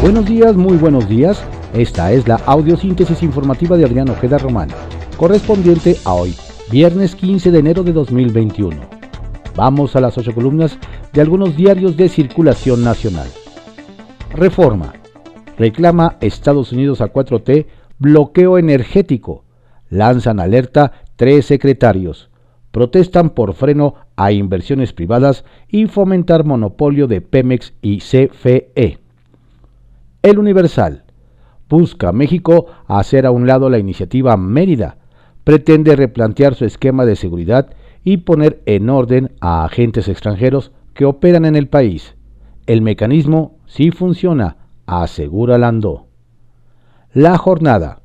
Buenos días, muy buenos días. Esta es la audiosíntesis informativa de Adrián Ojeda Román, correspondiente a hoy, viernes 15 de enero de 2021. Vamos a las ocho columnas de algunos diarios de circulación nacional. Reforma. Reclama Estados Unidos a 4T bloqueo energético. Lanzan alerta tres secretarios. Protestan por freno a inversiones privadas y fomentar monopolio de Pemex y CFE. El Universal. Busca México hacer a un lado la iniciativa Mérida. Pretende replantear su esquema de seguridad y poner en orden a agentes extranjeros que operan en el país. El mecanismo sí funciona, asegura Landó. La jornada.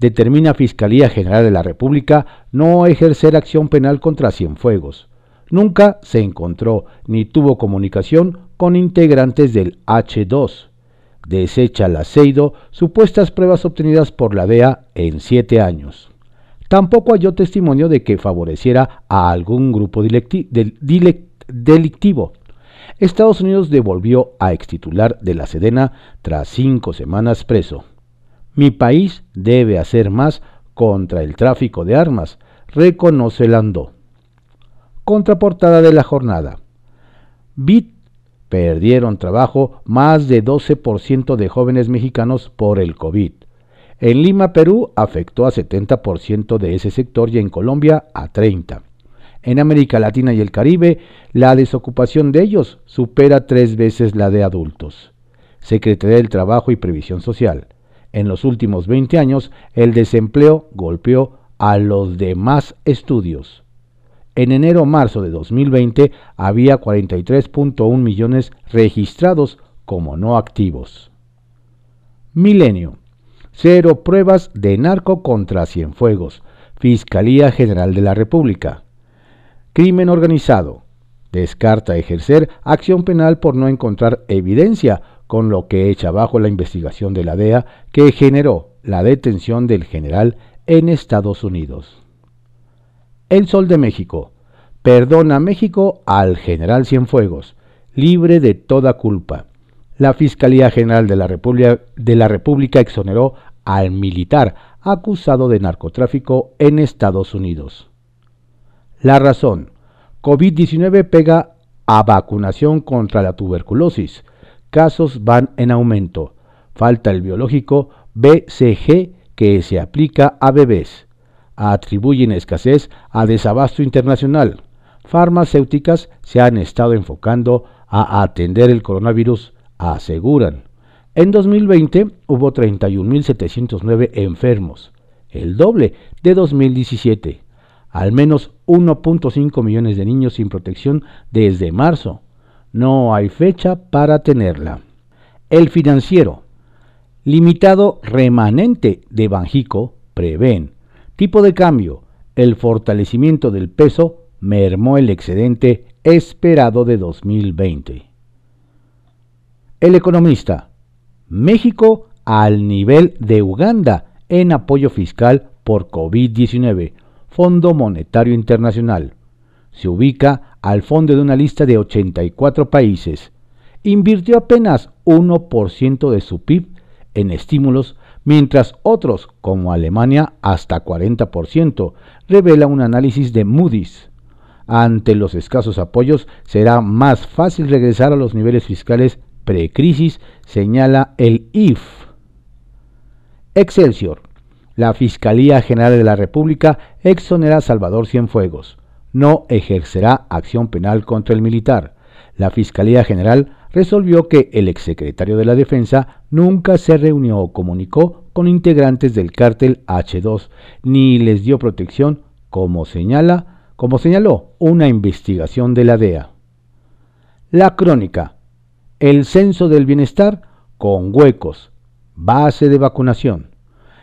Determina Fiscalía General de la República no ejercer acción penal contra Cienfuegos. Nunca se encontró ni tuvo comunicación con integrantes del H2 desecha la CEIDO supuestas pruebas obtenidas por la DEA en siete años. Tampoco halló testimonio de que favoreciera a algún grupo delictivo. Estados Unidos devolvió a extitular de la Sedena tras cinco semanas preso. Mi país debe hacer más contra el tráfico de armas, reconoce Landó. Contraportada de la jornada. Bit Perdieron trabajo más de 12% de jóvenes mexicanos por el COVID. En Lima, Perú, afectó a 70% de ese sector y en Colombia a 30%. En América Latina y el Caribe, la desocupación de ellos supera tres veces la de adultos. Secretaría del Trabajo y Previsión Social. En los últimos 20 años, el desempleo golpeó a los demás estudios. En enero-marzo de 2020 había 43.1 millones registrados como no activos. Milenio. Cero pruebas de narco contra Cienfuegos. Fiscalía General de la República. Crimen organizado. Descarta ejercer acción penal por no encontrar evidencia, con lo que echa abajo la investigación de la DEA que generó la detención del general en Estados Unidos. El Sol de México. Perdona México al general Cienfuegos, libre de toda culpa. La Fiscalía General de la, República, de la República exoneró al militar acusado de narcotráfico en Estados Unidos. La razón. COVID-19 pega a vacunación contra la tuberculosis. Casos van en aumento. Falta el biológico BCG que se aplica a bebés atribuyen escasez a desabasto internacional. Farmacéuticas se han estado enfocando a atender el coronavirus, aseguran. En 2020 hubo 31.709 enfermos, el doble de 2017. Al menos 1.5 millones de niños sin protección desde marzo. No hay fecha para tenerla. El financiero. Limitado remanente de Banjico prevén Tipo de cambio. El fortalecimiento del peso mermó el excedente esperado de 2020. El economista. México al nivel de Uganda en apoyo fiscal por COVID-19. Fondo Monetario Internacional. Se ubica al fondo de una lista de 84 países. Invirtió apenas 1% de su PIB en estímulos mientras otros, como Alemania, hasta 40%, revela un análisis de Moody's. Ante los escasos apoyos, será más fácil regresar a los niveles fiscales precrisis, señala el IF. Excelsior. La Fiscalía General de la República exonera a Salvador Cienfuegos. No ejercerá acción penal contra el militar. La Fiscalía General resolvió que el exsecretario de la Defensa nunca se reunió o comunicó con integrantes del cártel H2 ni les dio protección, como señala, como señaló una investigación de la DEA. La crónica. El censo del bienestar con huecos. Base de vacunación.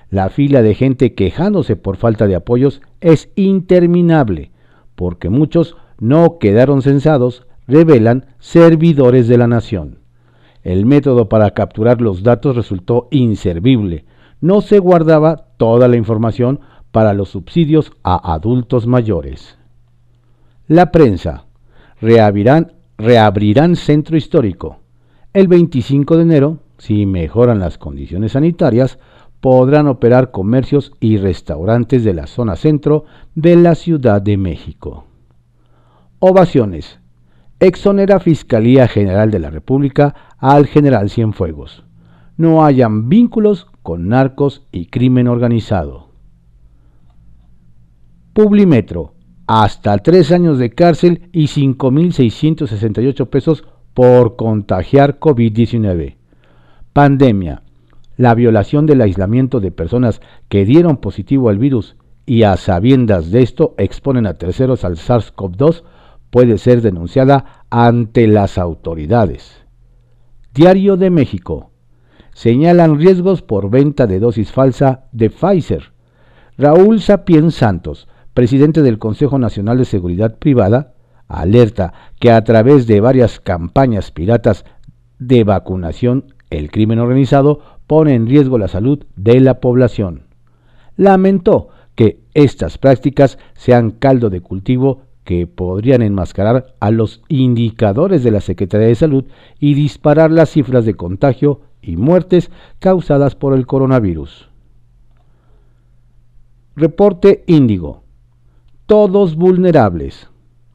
La fila de gente quejándose por falta de apoyos es interminable, porque muchos no quedaron censados revelan servidores de la nación. El método para capturar los datos resultó inservible. No se guardaba toda la información para los subsidios a adultos mayores. La prensa. Reabrirán, reabrirán centro histórico. El 25 de enero Si mejoran las condiciones sanitarias, podrán operar comercios y restaurantes de la zona centro de la Ciudad de México. Ovaciones. Exonera Fiscalía General de la República al general Cienfuegos. No hayan vínculos con narcos y crimen organizado. Publimetro. Hasta tres años de cárcel y 5.668 pesos por contagiar COVID-19. Pandemia. La violación del aislamiento de personas que dieron positivo al virus y a sabiendas de esto exponen a terceros al SARS-CoV-2 puede ser denunciada ante las autoridades. Diario de México. Señalan riesgos por venta de dosis falsa de Pfizer. Raúl Sapien Santos, presidente del Consejo Nacional de Seguridad Privada, alerta que a través de varias campañas piratas de vacunación, el crimen organizado pone en riesgo la salud de la población. Lamentó que estas prácticas sean caldo de cultivo que podrían enmascarar a los indicadores de la Secretaría de Salud y disparar las cifras de contagio y muertes causadas por el coronavirus. Reporte Índigo. Todos vulnerables.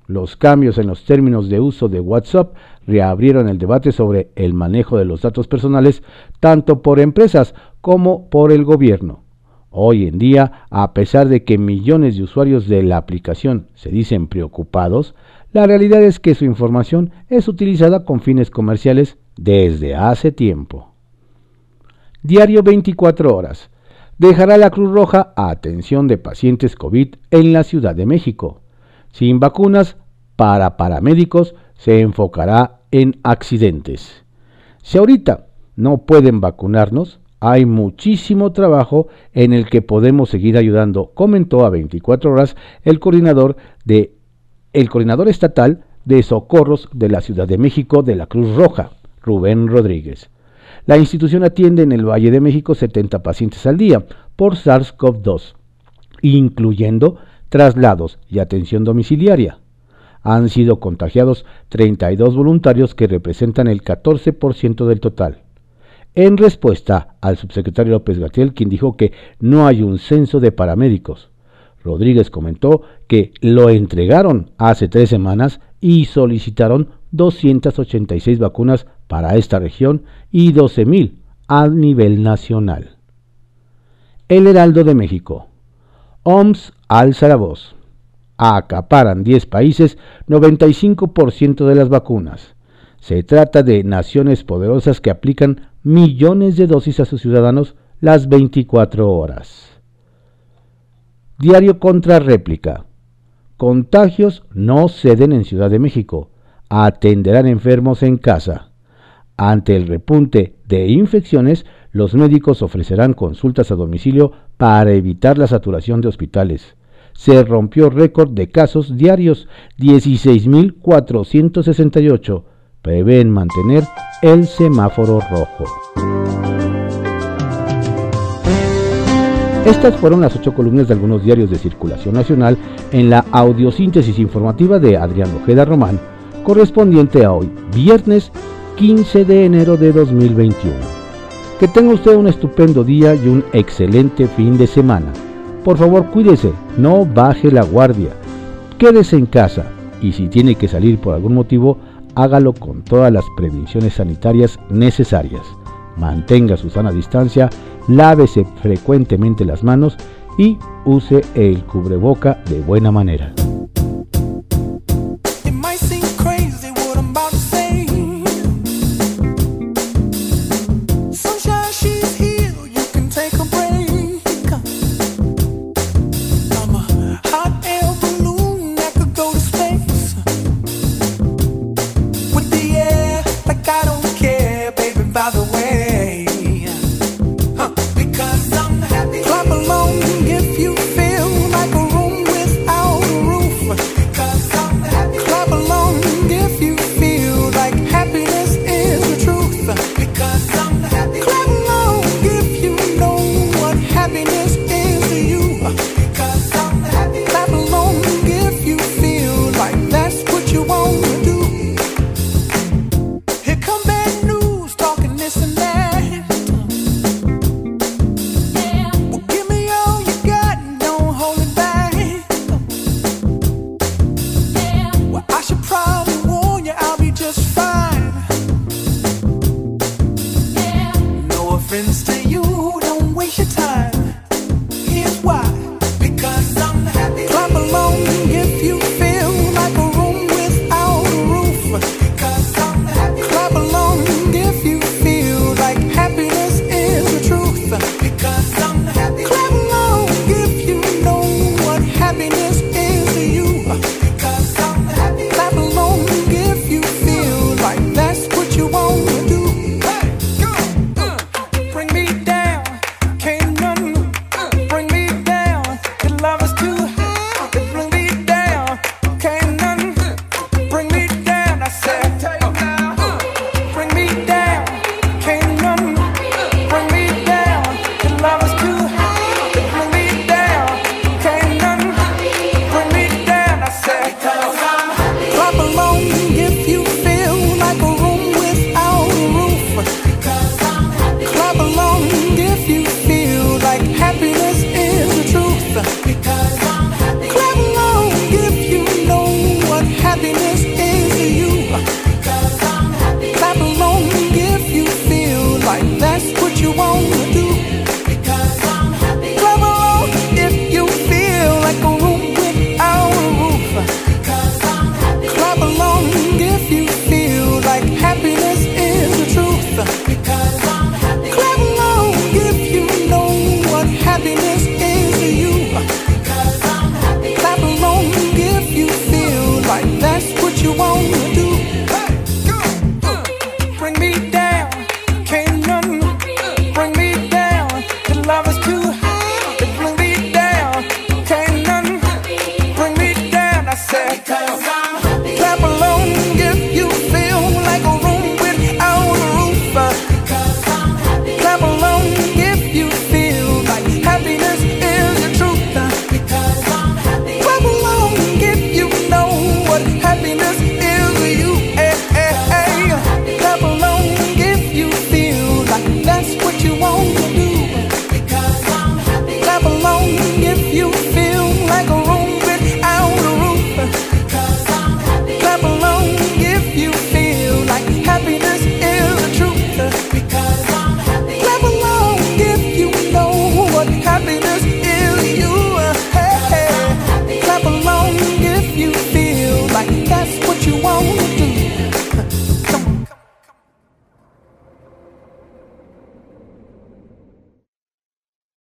Los cambios en los términos de uso de WhatsApp reabrieron el debate sobre el manejo de los datos personales tanto por empresas como por el gobierno. Hoy en día, a pesar de que millones de usuarios de la aplicación se dicen preocupados, la realidad es que su información es utilizada con fines comerciales desde hace tiempo. Diario 24 horas. Dejará la Cruz Roja a atención de pacientes COVID en la Ciudad de México. Sin vacunas para paramédicos se enfocará en accidentes. Si ahorita no pueden vacunarnos, hay muchísimo trabajo en el que podemos seguir ayudando, comentó a 24 horas el coordinador coordinador estatal de socorros de la Ciudad de México de la Cruz Roja, Rubén Rodríguez. La institución atiende en el Valle de México 70 pacientes al día por SARS-CoV-2, incluyendo traslados y atención domiciliaria. Han sido contagiados 32 voluntarios que representan el 14% del total en respuesta al subsecretario López Gatiel, quien dijo que no hay un censo de paramédicos. Rodríguez comentó que lo entregaron hace tres semanas y solicitaron 286 vacunas para esta región y 12.000 a nivel nacional. El Heraldo de México. OMS alza la voz. Acaparan 10 países 95% de las vacunas. Se trata de naciones poderosas que aplican millones de dosis a sus ciudadanos las 24 horas. Diario contra réplica. Contagios no ceden en Ciudad de México. Atenderán enfermos en casa. Ante el repunte de infecciones, los médicos ofrecerán consultas a domicilio para evitar la saturación de hospitales. Se rompió récord de casos diarios, 16.468 prevén mantener el semáforo rojo. Estas fueron las ocho columnas de algunos diarios de circulación nacional en la audiosíntesis informativa de Adrián Ojeda Román, correspondiente a hoy, viernes 15 de enero de 2021. Que tenga usted un estupendo día y un excelente fin de semana. Por favor, cuídese, no baje la guardia. Quédese en casa y si tiene que salir por algún motivo, hágalo con todas las prevenciones sanitarias necesarias. Mantenga su sana distancia, lávese frecuentemente las manos y use el cubreboca de buena manera.